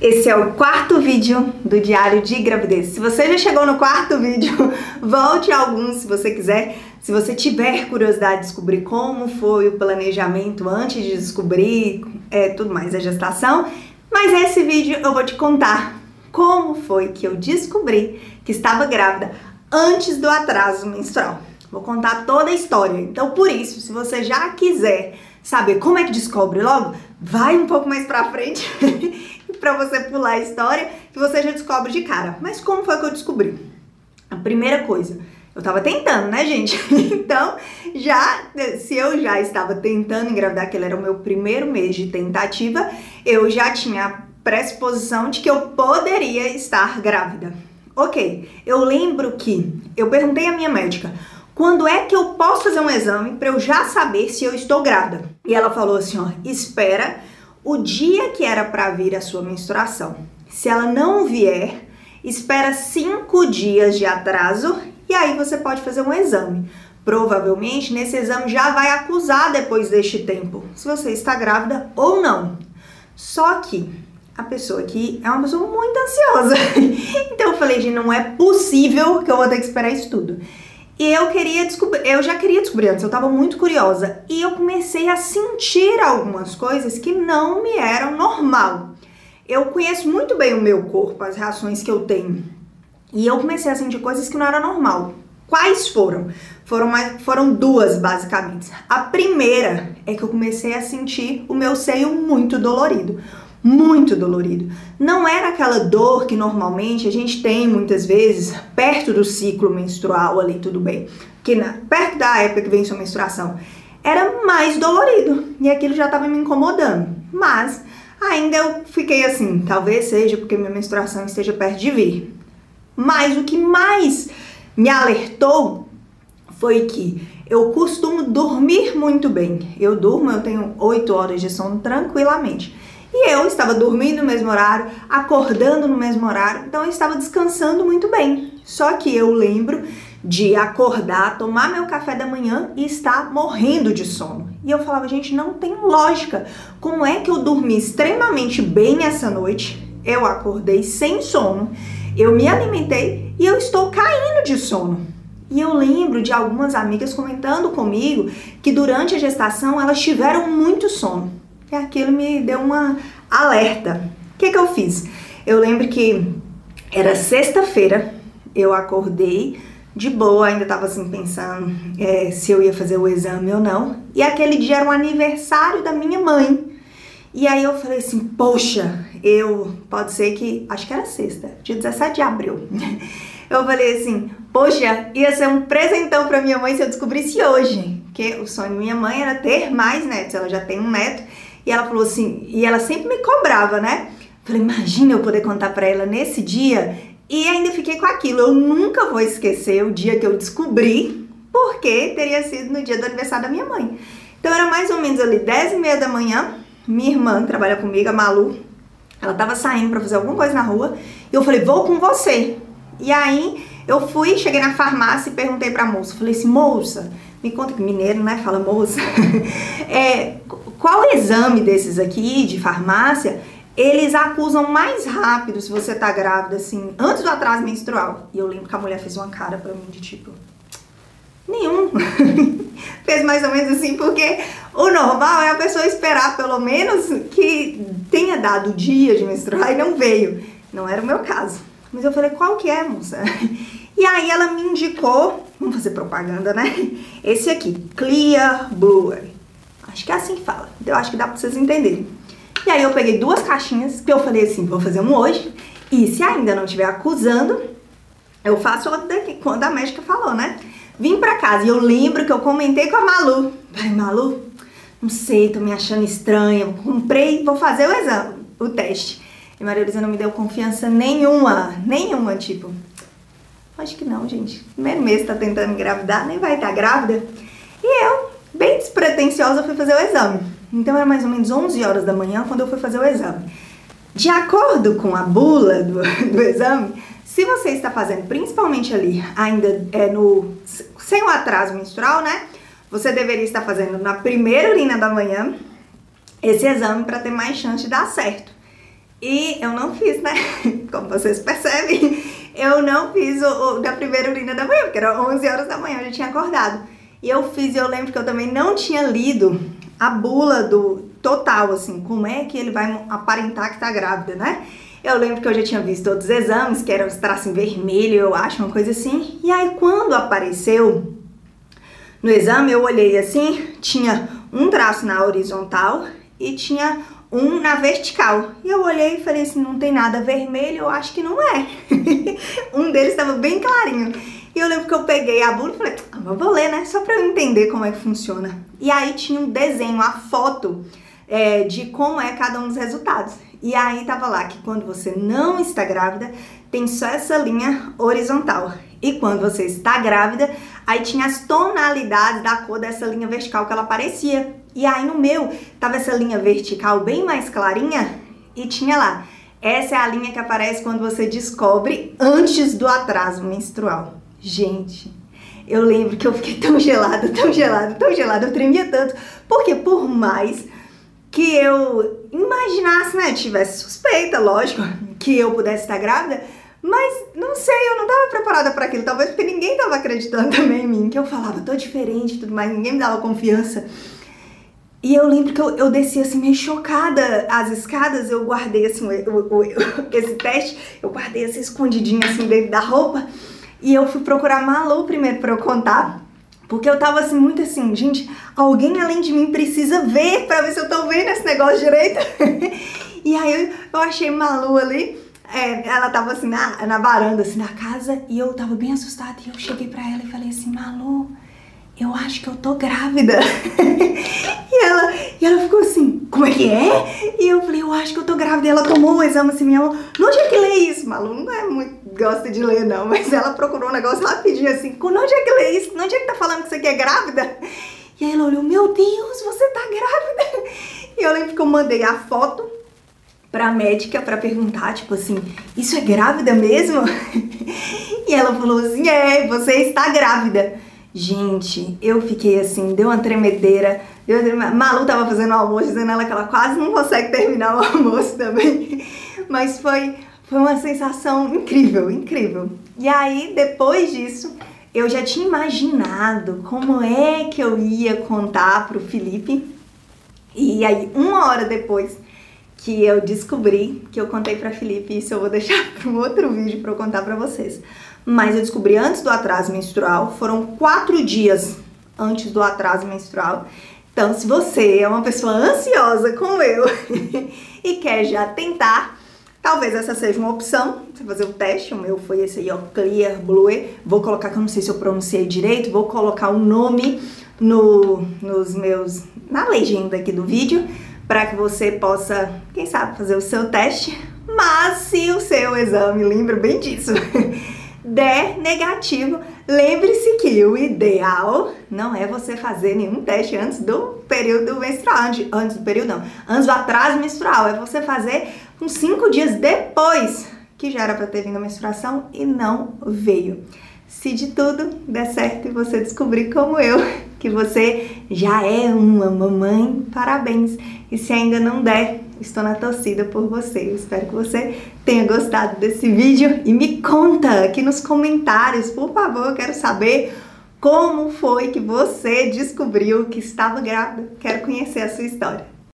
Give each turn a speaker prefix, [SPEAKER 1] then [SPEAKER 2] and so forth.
[SPEAKER 1] Esse é o quarto vídeo do Diário de Gravidez. Se você já chegou no quarto vídeo, volte alguns se você quiser. Se você tiver curiosidade de descobrir como foi o planejamento antes de descobrir é, tudo mais a gestação. Mas esse vídeo eu vou te contar como foi que eu descobri que estava grávida antes do atraso menstrual. Vou contar toda a história. Então, por isso, se você já quiser saber como é que descobre logo, vai um pouco mais pra frente para você pular a história que você já descobre de cara. Mas como foi que eu descobri? A primeira coisa, eu tava tentando, né, gente? Então, já se eu já estava tentando engravidar, que era o meu primeiro mês de tentativa, eu já tinha a pressuposição de que eu poderia estar grávida. Ok, eu lembro que eu perguntei à minha médica quando é que eu posso fazer um exame para eu já saber se eu estou grávida. E ela falou assim, ó, espera o dia que era para vir a sua menstruação. Se ela não vier, espera cinco dias de atraso e aí você pode fazer um exame. Provavelmente nesse exame já vai acusar depois deste tempo se você está grávida ou não. Só que a pessoa aqui é uma pessoa muito ansiosa. então eu falei, gente, não é possível que eu vou ter que esperar isso tudo. E eu queria descobrir, eu já queria descobrir antes, eu tava muito curiosa. E eu comecei a sentir algumas coisas que não me eram normal. Eu conheço muito bem o meu corpo, as reações que eu tenho. E eu comecei a sentir coisas que não eram normal. Quais foram? Foram, foram duas, basicamente. A primeira é que eu comecei a sentir o meu seio muito dolorido muito dolorido. Não era aquela dor que normalmente a gente tem muitas vezes perto do ciclo menstrual ali, tudo bem. Que na, perto da época que vem sua menstruação, era mais dolorido e aquilo já estava me incomodando. Mas ainda eu fiquei assim, talvez seja porque minha menstruação esteja perto de vir. Mas o que mais me alertou foi que eu costumo dormir muito bem. Eu durmo, eu tenho 8 horas de sono tranquilamente. E eu estava dormindo no mesmo horário, acordando no mesmo horário, então eu estava descansando muito bem. Só que eu lembro de acordar, tomar meu café da manhã e estar morrendo de sono. E eu falava, gente, não tem lógica. Como é que eu dormi extremamente bem essa noite? Eu acordei sem sono, eu me alimentei e eu estou caindo de sono. E eu lembro de algumas amigas comentando comigo que durante a gestação elas tiveram muito sono. E aquilo me deu uma alerta. O que, que eu fiz? Eu lembro que era sexta-feira, eu acordei de boa, ainda tava assim pensando é, se eu ia fazer o exame ou não. E aquele dia era o aniversário da minha mãe. E aí eu falei assim, poxa, eu pode ser que acho que era sexta, dia 17 de abril. Eu falei assim, poxa, ia ser um presentão para minha mãe se eu descobrisse hoje, que o sonho da minha mãe era ter mais netos, ela já tem um neto e ela falou assim, e ela sempre me cobrava, né? Falei, imagina eu poder contar para ela nesse dia. E ainda fiquei com aquilo. Eu nunca vou esquecer o dia que eu descobri, porque teria sido no dia do aniversário da minha mãe. Então era mais ou menos ali 10 e meia da manhã. Minha irmã trabalha comigo, a Malu, ela tava saindo para fazer alguma coisa na rua. E eu falei, vou com você. E aí eu fui, cheguei na farmácia e perguntei pra moça. Falei assim, moça, me conta que mineiro, né? Fala moça. é, qual exame desses aqui de farmácia eles acusam mais rápido se você tá grávida, assim, antes do atraso menstrual? E eu lembro que a mulher fez uma cara pra mim de tipo. Nenhum. fez mais ou menos assim, porque o normal é a pessoa esperar pelo menos que tenha dado o dia de menstruar e não veio. Não era o meu caso. Mas eu falei, qual que é, moça? E aí ela me indicou, vamos fazer propaganda, né? Esse aqui, Clear Blue. Acho que é assim que fala. Eu acho que dá pra vocês entenderem. E aí eu peguei duas caixinhas, que eu falei assim, vou fazer um hoje. E se ainda não estiver acusando, eu faço outro daqui, quando a médica falou, né? Vim pra casa e eu lembro que eu comentei com a Malu. Falei, Malu, não sei, tô me achando estranha. Comprei, vou fazer o exame, o teste. E Maria Luísa não me deu confiança nenhuma, nenhuma, tipo. Acho que não, gente. Primeiro mês tá tentando engravidar, nem vai estar grávida. E eu bem despretensiosa, fui fazer o exame. Então era mais ou menos 11 horas da manhã quando eu fui fazer o exame. De acordo com a bula do, do exame, se você está fazendo, principalmente ali, ainda é no sem o atraso menstrual, né? Você deveria estar fazendo na primeira urina da manhã esse exame para ter mais chance de dar certo. E eu não fiz, né? Como vocês percebem, eu não fiz o, o da primeira urina da manhã, porque era 11 horas da manhã, eu já tinha acordado. E eu fiz, e eu lembro que eu também não tinha lido a bula do total, assim, como é que ele vai aparentar que tá grávida, né? Eu lembro que eu já tinha visto todos os exames, que era os traços em vermelho, eu acho, uma coisa assim. E aí, quando apareceu no exame, eu olhei assim, tinha um traço na horizontal e tinha um na vertical. E eu olhei e falei assim, não tem nada vermelho, eu acho que não é. um deles estava bem clarinho. E eu lembro que eu peguei a bula e falei, ah, vou ler, né? Só para eu entender como é que funciona. E aí tinha um desenho, a foto é, de como é cada um dos resultados. E aí tava lá que quando você não está grávida, tem só essa linha horizontal. E quando você está grávida, aí tinha as tonalidades da cor dessa linha vertical que ela aparecia. E aí no meu tava essa linha vertical bem mais clarinha e tinha lá. Essa é a linha que aparece quando você descobre antes do atraso menstrual. Gente, eu lembro que eu fiquei tão gelada, tão gelada, tão gelada, eu tremia tanto, porque por mais que eu imaginasse, né, tivesse suspeita, lógico, que eu pudesse estar grávida, mas não sei, eu não estava preparada para aquilo, talvez porque ninguém estava acreditando também em mim, que eu falava, tô diferente e tudo mais, ninguém me dava confiança. E eu lembro que eu, eu desci assim meio chocada as escadas, eu guardei assim o, o, esse teste, eu guardei assim escondidinho assim dentro da roupa. E eu fui procurar Malu primeiro para eu contar. Porque eu tava assim, muito assim, gente, alguém além de mim precisa ver pra ver se eu tô vendo esse negócio direito. e aí eu, achei Malu ali, é, ela tava assim na, na varanda, assim, na casa, e eu tava bem assustada. E eu cheguei pra ela e falei assim, Malu, eu acho que eu tô grávida. e, ela, e ela ficou assim, como é que é? E eu falei, eu acho que eu tô grávida. E ela tomou o exame assim, minha mão, onde é que lê isso? Malu não é muito, gosta de ler não, mas ela procurou um negócio rapidinho assim, onde é que lê isso? Onde é que tá falando que você quer grávida? E aí ela olhou, meu Deus, você tá grávida? E eu lembro que eu mandei a foto pra médica pra perguntar, tipo assim, isso é grávida mesmo? E ela falou assim, é, você está grávida. Gente, eu fiquei assim, deu uma tremedeira. Deu uma tremedeira. Malu tava fazendo o almoço, dizendo ela que ela quase não consegue terminar o almoço também. Mas foi, foi uma sensação incrível, incrível. E aí, depois disso, eu já tinha imaginado como é que eu ia contar pro Felipe. E aí, uma hora depois que eu descobri, que eu contei para Felipe, isso eu vou deixar para um outro vídeo para eu contar para vocês mas eu descobri antes do atraso menstrual, foram quatro dias antes do atraso menstrual. Então, se você é uma pessoa ansiosa como eu e quer já tentar, talvez essa seja uma opção. Você fazer o teste, o meu foi esse aí, ó, Clear Blue. Vou colocar, que eu não sei se eu pronunciei direito, vou colocar o um nome no, nos meus, na legenda aqui do vídeo, para que você possa, quem sabe, fazer o seu teste. Mas se o seu exame, lembra bem disso, der negativo, lembre-se que o ideal não é você fazer nenhum teste antes do período menstrual, antes do período não, antes do atraso menstrual, é você fazer uns cinco dias depois que já era para ter vindo a menstruação e não veio. Se de tudo der certo e você descobrir como eu, que você já é uma mamãe, parabéns. E se ainda não der, estou na torcida por você. Eu espero que você tenha gostado desse vídeo e me conta aqui nos comentários, por favor, eu quero saber como foi que você descobriu que estava grávida. Quero conhecer a sua história.